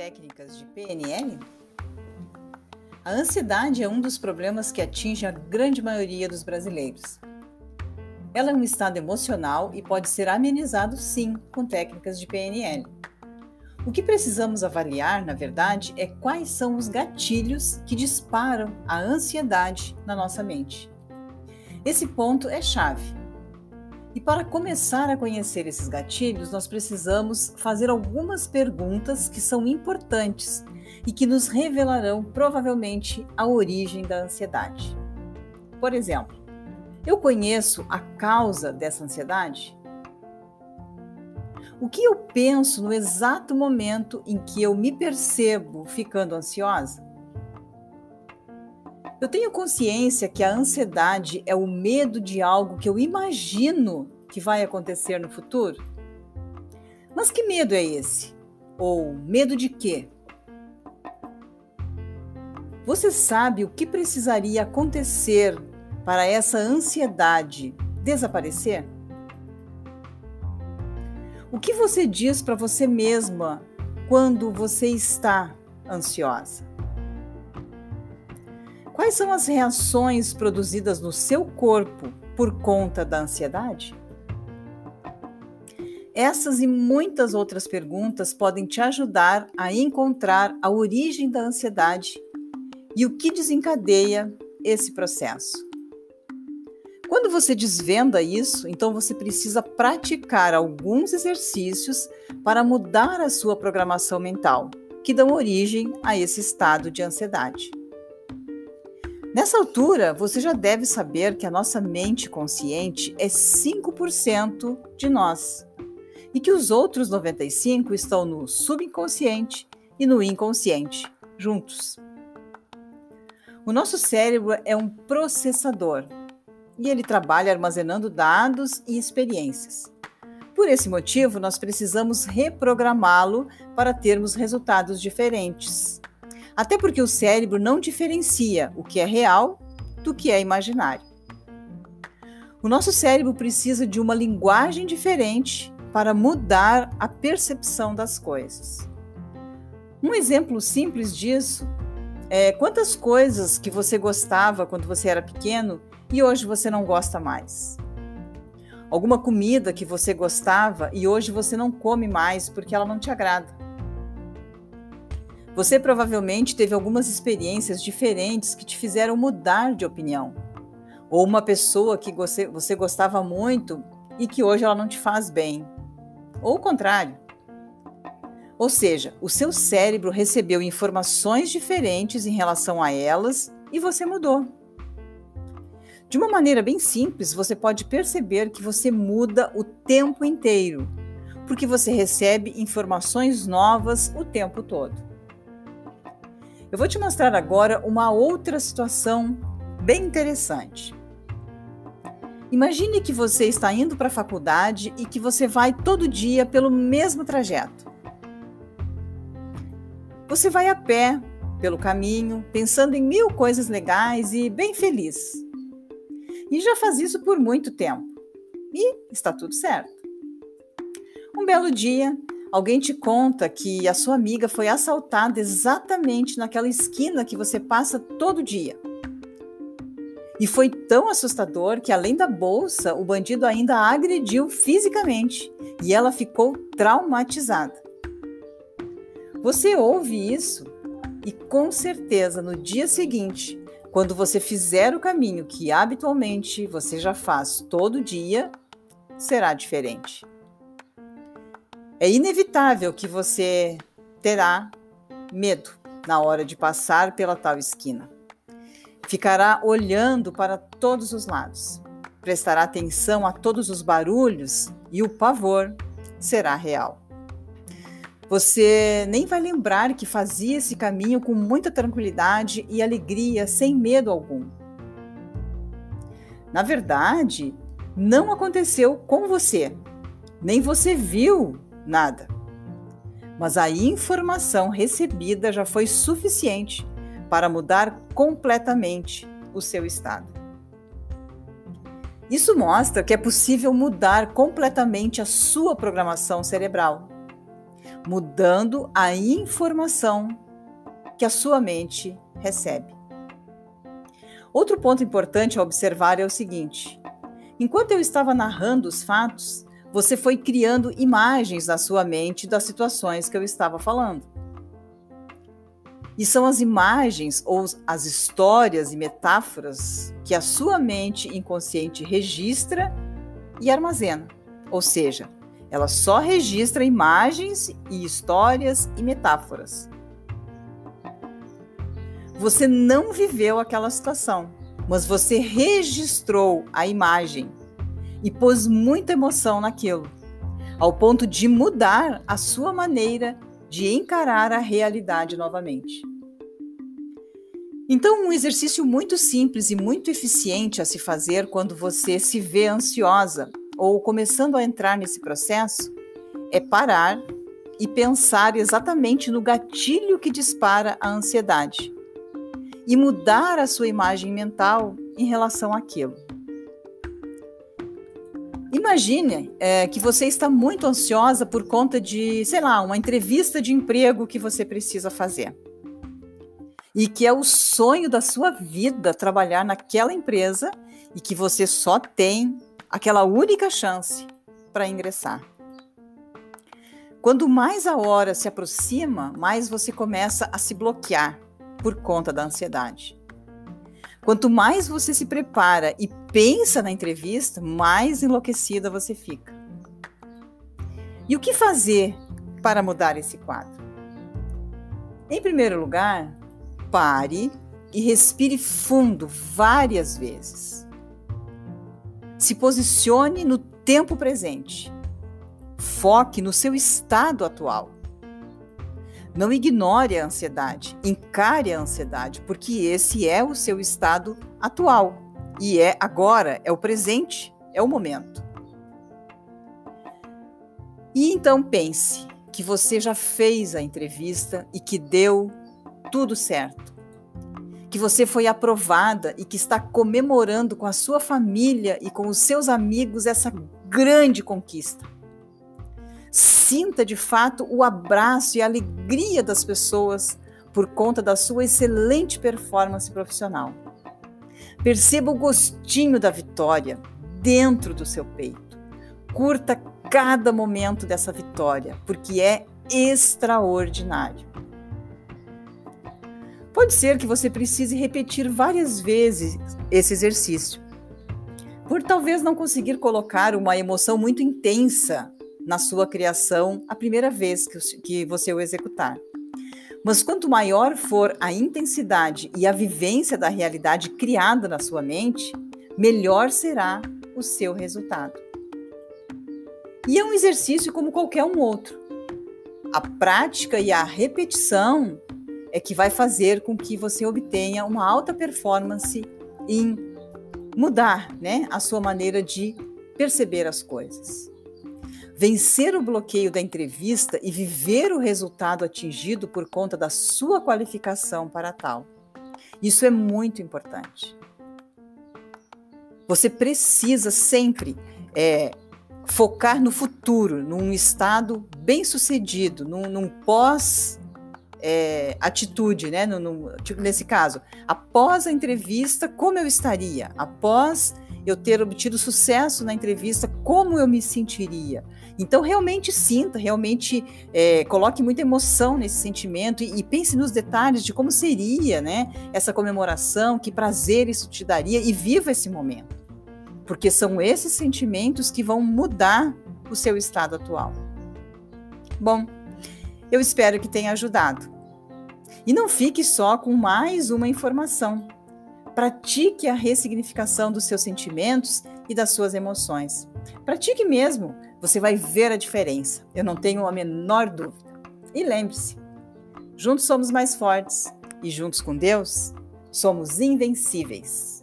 técnicas de PNL? A ansiedade é um dos problemas que atinge a grande maioria dos brasileiros. Ela é um estado emocional e pode ser amenizado sim com técnicas de PNL. O que precisamos avaliar, na verdade, é quais são os gatilhos que disparam a ansiedade na nossa mente. Esse ponto é chave e para começar a conhecer esses gatilhos, nós precisamos fazer algumas perguntas que são importantes e que nos revelarão provavelmente a origem da ansiedade. Por exemplo, eu conheço a causa dessa ansiedade? O que eu penso no exato momento em que eu me percebo ficando ansiosa? Eu tenho consciência que a ansiedade é o medo de algo que eu imagino que vai acontecer no futuro? Mas que medo é esse? Ou medo de quê? Você sabe o que precisaria acontecer para essa ansiedade desaparecer? O que você diz para você mesma quando você está ansiosa? Quais são as reações produzidas no seu corpo por conta da ansiedade? Essas e muitas outras perguntas podem te ajudar a encontrar a origem da ansiedade e o que desencadeia esse processo. Quando você desvenda isso, então você precisa praticar alguns exercícios para mudar a sua programação mental, que dão origem a esse estado de ansiedade. Nessa altura, você já deve saber que a nossa mente consciente é 5% de nós e que os outros 95 estão no subconsciente e no inconsciente, juntos. O nosso cérebro é um processador e ele trabalha armazenando dados e experiências. Por esse motivo, nós precisamos reprogramá-lo para termos resultados diferentes. Até porque o cérebro não diferencia o que é real do que é imaginário. O nosso cérebro precisa de uma linguagem diferente para mudar a percepção das coisas. Um exemplo simples disso é quantas coisas que você gostava quando você era pequeno e hoje você não gosta mais. Alguma comida que você gostava e hoje você não come mais porque ela não te agrada. Você provavelmente teve algumas experiências diferentes que te fizeram mudar de opinião. Ou uma pessoa que você, gostava muito e que hoje ela não te faz bem. Ou o contrário. Ou seja, o seu cérebro recebeu informações diferentes em relação a elas e você mudou. De uma maneira bem simples, você pode perceber que você muda o tempo inteiro, porque você recebe informações novas o tempo todo. Eu vou te mostrar agora uma outra situação bem interessante. Imagine que você está indo para a faculdade e que você vai todo dia pelo mesmo trajeto. Você vai a pé pelo caminho, pensando em mil coisas legais e bem feliz. E já faz isso por muito tempo. E está tudo certo. Um belo dia, Alguém te conta que a sua amiga foi assaltada exatamente naquela esquina que você passa todo dia. E foi tão assustador que, além da bolsa, o bandido ainda a agrediu fisicamente e ela ficou traumatizada. Você ouve isso e, com certeza, no dia seguinte, quando você fizer o caminho que habitualmente você já faz todo dia, será diferente é inevitável que você terá medo na hora de passar pela tal esquina. Ficará olhando para todos os lados, prestará atenção a todos os barulhos e o pavor será real. Você nem vai lembrar que fazia esse caminho com muita tranquilidade e alegria, sem medo algum. Na verdade, não aconteceu com você, nem você viu nada. Mas a informação recebida já foi suficiente para mudar completamente o seu estado. Isso mostra que é possível mudar completamente a sua programação cerebral. mudando a informação que a sua mente recebe. Outro ponto importante a observar é o seguinte: enquanto eu estava narrando os fatos, você foi criando imagens na sua mente das situações que eu estava falando. E são as imagens ou as histórias e metáforas que a sua mente inconsciente registra e armazena. Ou seja, ela só registra imagens e histórias e metáforas. Você não viveu aquela situação, mas você registrou a imagem e pôs muita emoção naquilo, ao ponto de mudar a sua maneira de encarar a realidade novamente. Então, um exercício muito simples e muito eficiente a se fazer quando você se vê ansiosa ou começando a entrar nesse processo é parar e pensar exatamente no gatilho que dispara a ansiedade e mudar a sua imagem mental em relação àquilo. Imagine é, que você está muito ansiosa por conta de, sei lá, uma entrevista de emprego que você precisa fazer. E que é o sonho da sua vida trabalhar naquela empresa e que você só tem aquela única chance para ingressar. Quando mais a hora se aproxima, mais você começa a se bloquear por conta da ansiedade. Quanto mais você se prepara e pensa na entrevista, mais enlouquecida você fica. E o que fazer para mudar esse quadro? Em primeiro lugar, pare e respire fundo várias vezes. Se posicione no tempo presente. Foque no seu estado atual. Não ignore a ansiedade, encare a ansiedade, porque esse é o seu estado atual e é agora, é o presente, é o momento. E então pense que você já fez a entrevista e que deu tudo certo. Que você foi aprovada e que está comemorando com a sua família e com os seus amigos essa grande conquista. Sinta de fato o abraço e a alegria das pessoas por conta da sua excelente performance profissional. Perceba o gostinho da vitória dentro do seu peito. Curta cada momento dessa vitória, porque é extraordinário. Pode ser que você precise repetir várias vezes esse exercício, por talvez não conseguir colocar uma emoção muito intensa na sua criação a primeira vez que você o executar. Mas quanto maior for a intensidade e a vivência da realidade criada na sua mente, melhor será o seu resultado. E é um exercício como qualquer um outro. A prática e a repetição é que vai fazer com que você obtenha uma alta performance em mudar né, a sua maneira de perceber as coisas vencer o bloqueio da entrevista e viver o resultado atingido por conta da sua qualificação para tal. Isso é muito importante. Você precisa sempre é, focar no futuro, num estado bem sucedido, num, num pós é, atitude, né? No, no, tipo, nesse caso, após a entrevista, como eu estaria? Após eu ter obtido sucesso na entrevista, como eu me sentiria? Então, realmente sinta, realmente é, coloque muita emoção nesse sentimento e, e, pense nos detalhes de como seria né, essa comemoração, que prazer isso te daria e viva esse momento. Porque são esses sentimentos que vão mudar o seu estado atual. Bom, eu espero que tenha ajudado. E não fique só com mais uma informação. Pratique a ressignificação dos seus sentimentos e das suas emoções. Pratique mesmo, você vai ver a diferença. Eu não tenho a menor dúvida. E lembre-se: juntos somos mais fortes e juntos com Deus somos invencíveis.